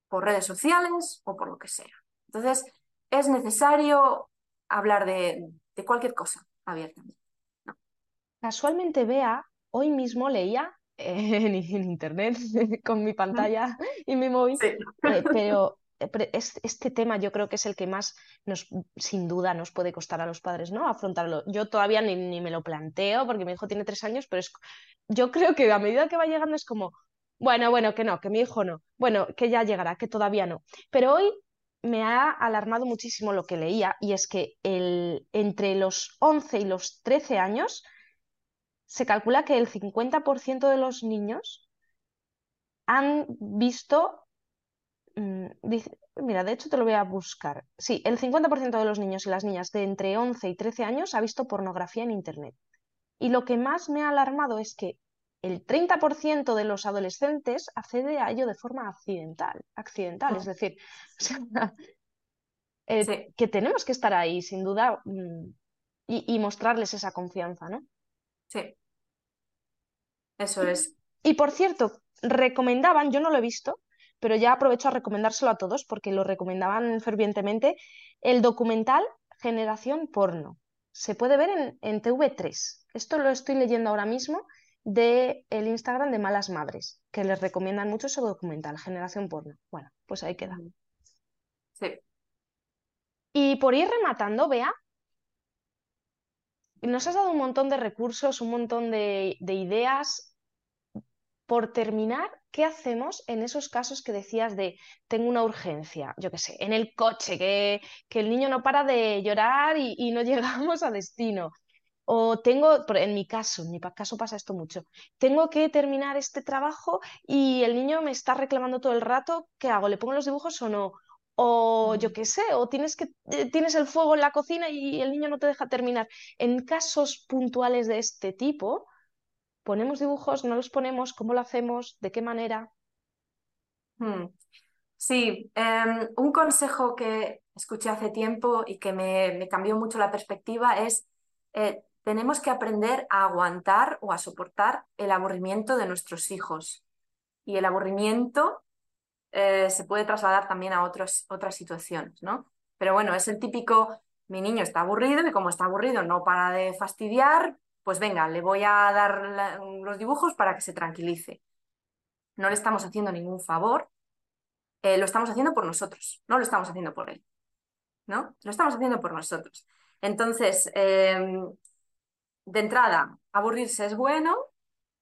por redes sociales o por lo que sea. Entonces, es necesario hablar de, de cualquier cosa abiertamente. Casualmente, Bea, hoy mismo leía en, internet con mi pantalla y mi móvil, eh, pero eh, este tema yo creo que es el que más nos, sin duda, nos puede costar a los padres, ¿no? Afrontarlo. Yo todavía ni, ni, me lo planteo porque mi hijo tiene tres años, pero es, yo creo que a medida que va llegando es como, bueno, bueno, que no, que mi hijo no, bueno, que ya llegará, que todavía no. Pero hoy me ha alarmado muchísimo lo que leía y es que el, entre los 11 y los 13 años se calcula que el 50% de los niños han visto, mm, mira, de hecho te lo voy a buscar, sí, el 50% de los niños y las niñas de entre 11 y 13 años ha visto pornografía en Internet. Y lo que más me ha alarmado es que el 30% de los adolescentes accede a ello de forma accidental, accidental, es decir, eh, que tenemos que estar ahí, sin duda, mm, y, mostrarles esa confianza, ¿no? Sí. Eso es. Y por cierto, recomendaban, yo no lo he visto, pero ya aprovecho a recomendárselo a todos porque lo recomendaban fervientemente, el documental Generación Porno. Se puede ver en, en TV3. Esto lo estoy leyendo ahora mismo de el Instagram de Malas Madres, que les recomiendan mucho ese documental, Generación Porno. Bueno, pues ahí queda. Sí. Y por ir rematando, vea nos has dado un montón de recursos, un montón de, ideas. Por terminar, ¿qué hacemos en esos casos que decías de tengo una urgencia, yo qué sé, en el coche, que, que el niño no para de llorar y, y no llegamos a destino? O tengo, en mi caso, en mi caso pasa esto mucho, tengo que terminar este trabajo y el niño me está reclamando todo el rato, ¿qué hago? ¿Le pongo los dibujos o no? O yo qué sé, o tienes, que, eh, tienes el fuego en la cocina y el niño no te deja terminar. En casos puntuales de este tipo, ¿ponemos dibujos? ¿No los ponemos? ¿Cómo lo hacemos? ¿De qué manera? Hmm. Sí, em, un consejo que escuché hace tiempo y que me, cambió mucho la perspectiva es eh, tenemos que aprender a aguantar o a soportar el aburrimiento de nuestros hijos. Y el aburrimiento eh, se puede trasladar también a otros, otras situaciones, ¿no? Pero bueno, es el típico, mi niño está aburrido y como está aburrido no para de fastidiar, pues venga, le voy a dar los dibujos para que se tranquilice. No le estamos haciendo ningún favor, eh, lo estamos haciendo por nosotros, no lo estamos haciendo por él, ¿no? Lo estamos haciendo por nosotros. Entonces, em, de entrada, aburrirse es bueno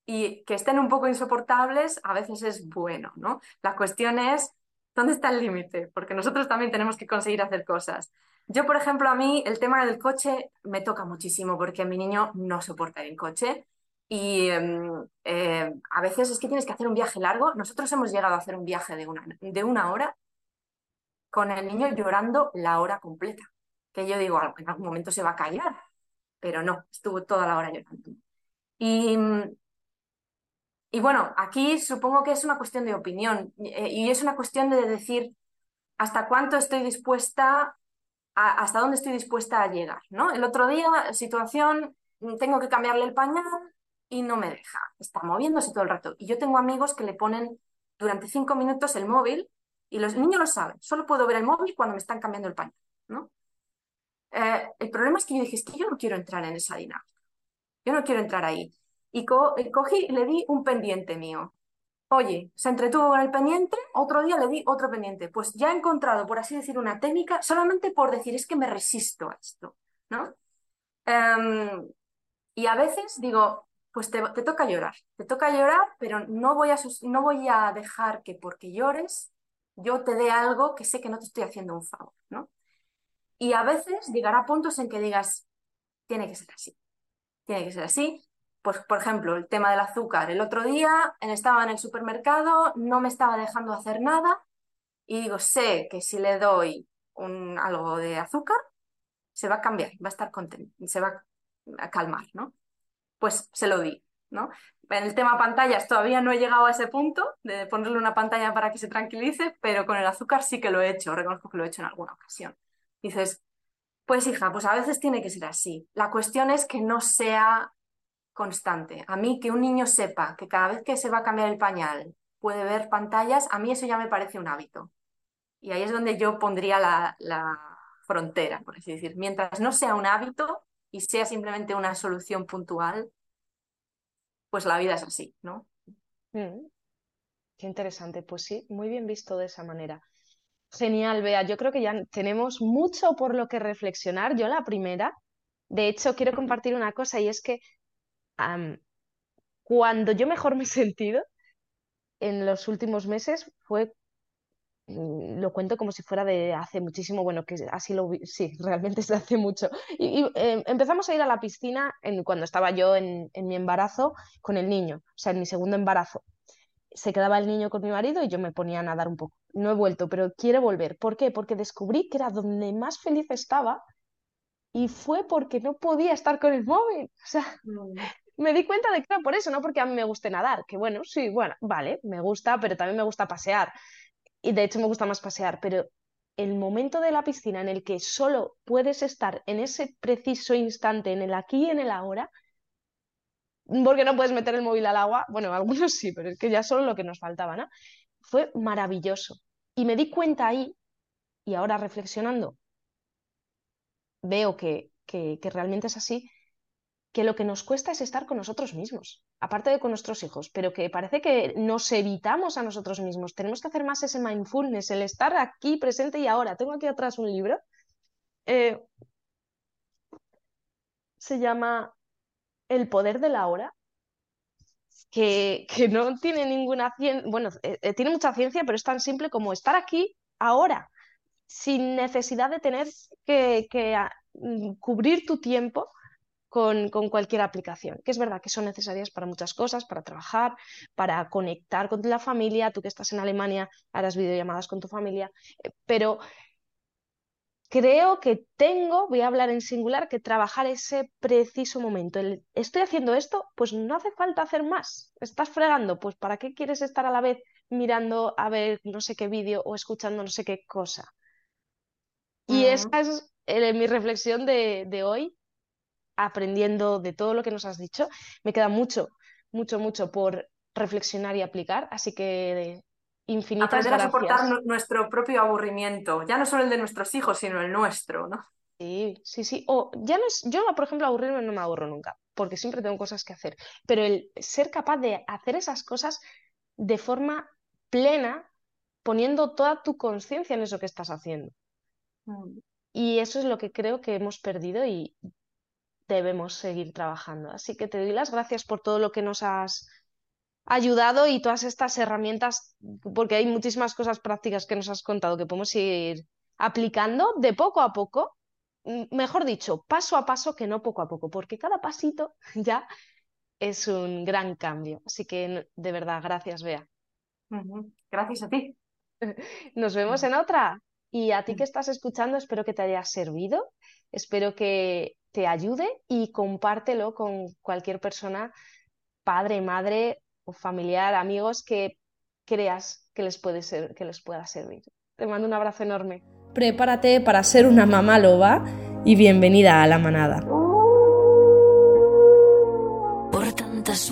y que estén un poco insoportables a veces es bueno, ¿no? La cuestión es, ¿dónde está el límite? Porque nosotros también tenemos que conseguir hacer cosas. Yo, por ejemplo, a mí el tema del coche me toca muchísimo porque mi niño no soporta el coche y em, eh, a veces es que tienes que hacer un viaje largo. Nosotros hemos llegado a hacer un viaje de una, de una hora con el niño llorando la hora completa. Que yo digo, en algún momento se va a callar, pero no, estuvo toda la hora llorando. Y, y bueno, aquí supongo que es una cuestión de opinión eh, y es una cuestión de decir hasta cuánto estoy dispuesta hasta dónde estoy dispuesta a llegar, ¿no? El otro día, situación, tengo que cambiarle el pañal y no me deja, está moviéndose todo el rato. Y yo tengo amigos que le ponen durante cinco minutos el móvil y los niños lo saben, solo puedo ver el móvil cuando me están cambiando el pañal, ¿no? Eh, el problema es que yo dije, es que yo no quiero entrar en esa dinámica, yo no quiero entrar ahí. Y cogí y le di un pendiente mío. Oye, se entretuvo con el pendiente, otro día le di otro pendiente. Pues ya he encontrado, por así decir, una técnica solamente por decir es que me resisto a esto, ¿no? Em, y a veces digo, pues te, toca llorar, te toca llorar, pero no voy, a, no voy a dejar que porque llores yo te dé algo que sé que no te estoy haciendo un favor, ¿no? Y a veces llegará puntos en que digas, tiene que ser así, tiene que ser así, pues, por ejemplo, el tema del azúcar. El otro día estaba en el supermercado, no me estaba dejando hacer nada y digo, sé que si le doy un, algo de azúcar, se va a cambiar, va a estar contento, se va a calmar, ¿no? Pues se lo di, ¿no? En el tema pantallas todavía no he llegado a ese punto de ponerle una pantalla para que se tranquilice, pero con el azúcar sí que lo he hecho, reconozco que lo he hecho en alguna ocasión. Dices, pues hija, pues a veces tiene que ser así. La cuestión es que no sea constante. A mí que un niño sepa que cada vez que se va a cambiar el pañal puede ver pantallas, a mí eso ya me parece un hábito. Y ahí es donde yo pondría la, frontera, por así decir. Mientras no sea un hábito y sea simplemente una solución puntual, pues la vida es así, ¿no? Mm. Qué interesante, pues sí, muy bien visto de esa manera. Genial, Bea. Yo creo que ya tenemos mucho por lo que reflexionar. Yo la primera, de hecho, quiero compartir una cosa y es que cuando yo mejor me he sentido en los últimos meses fue, mm, lo cuento como si fuera de hace muchísimo, bueno, que así lo vi, sí, realmente es de hace mucho. Y, em, empezamos a ir a la piscina en, cuando estaba yo en, en mi embarazo con el niño, o sea, en mi segundo embarazo se quedaba el niño con mi marido y yo me ponía a nadar un poco. No he vuelto, pero quiero volver. ¿Por qué? Porque descubrí que era donde más feliz estaba y fue porque no podía estar con el móvil. O sea, mm me di cuenta de que era por eso, no porque a mí me guste nadar, que bueno, sí, bueno, vale, me gusta, pero también me gusta pasear. Y de hecho me gusta más pasear, pero el momento de la piscina en el que solo puedes estar en ese preciso instante, en el aquí y en el ahora, porque no puedes meter el móvil al agua, bueno, algunos sí, pero es que ya solo lo que nos faltaba, ¿no? Fue maravilloso. Y me di cuenta ahí, y ahora reflexionando, veo que, que, que realmente es así, que lo que nos cuesta es estar con nosotros mismos, aparte de con nuestros hijos, pero que parece que nos evitamos a nosotros mismos. Tenemos que hacer más ese mindfulness, el estar aquí, presente y ahora. Tengo aquí atrás un libro. Eh, se llama El poder de la hora, que, no tiene ninguna ciencia, bueno, eh, eh, tiene mucha ciencia, pero es tan simple como estar aquí ahora, sin necesidad de tener que, que ah, mm, cubrir tu tiempo con, cualquier aplicación, que es verdad que son necesarias para muchas cosas, para trabajar, para conectar con la familia, tú que estás en Alemania harás videollamadas con tu familia, eh, pero creo que tengo, voy a hablar en singular, que trabajar ese preciso momento. estoy haciendo esto, pues no hace falta hacer más. Estás fregando, pues ¿para qué quieres estar a la vez mirando a ver no sé qué vídeo o escuchando no sé qué cosa? Y esa es eh, mi reflexión de, de hoy aprendiendo de todo lo que nos has dicho. Me queda mucho, mucho, mucho por reflexionar y aplicar, así que infinitas Aprender gracias. a soportar nuestro propio aburrimiento, ya no solo el de nuestros hijos, sino el nuestro, ¿no? Sí, sí, sí. O ya no es, yo, por ejemplo, aburrirme no me aburro nunca, porque siempre tengo cosas que hacer. Pero el ser capaz de hacer esas cosas de forma plena, poniendo toda tu conciencia en eso que estás haciendo. Mm. Y eso es lo que creo que hemos perdido y debemos seguir trabajando. Así que te doy las gracias por todo lo que nos has ayudado y todas estas herramientas, porque hay muchísimas cosas prácticas que nos has contado que podemos ir aplicando de poco a poco, mejor dicho, paso a paso que no poco a poco, porque cada pasito ya es un gran cambio. Así que de verdad, gracias, Bea. Gracias a ti. Nos vemos en otra. Y a ti que estás escuchando, espero que te haya servido, espero que te ayude y compártelo con cualquier persona, padre, madre o familiar, amigos que creas que les, puede ser, que les pueda servir. Te mando un abrazo enorme. Prepárate para ser una mamá loba y bienvenida a la manada. Por tantas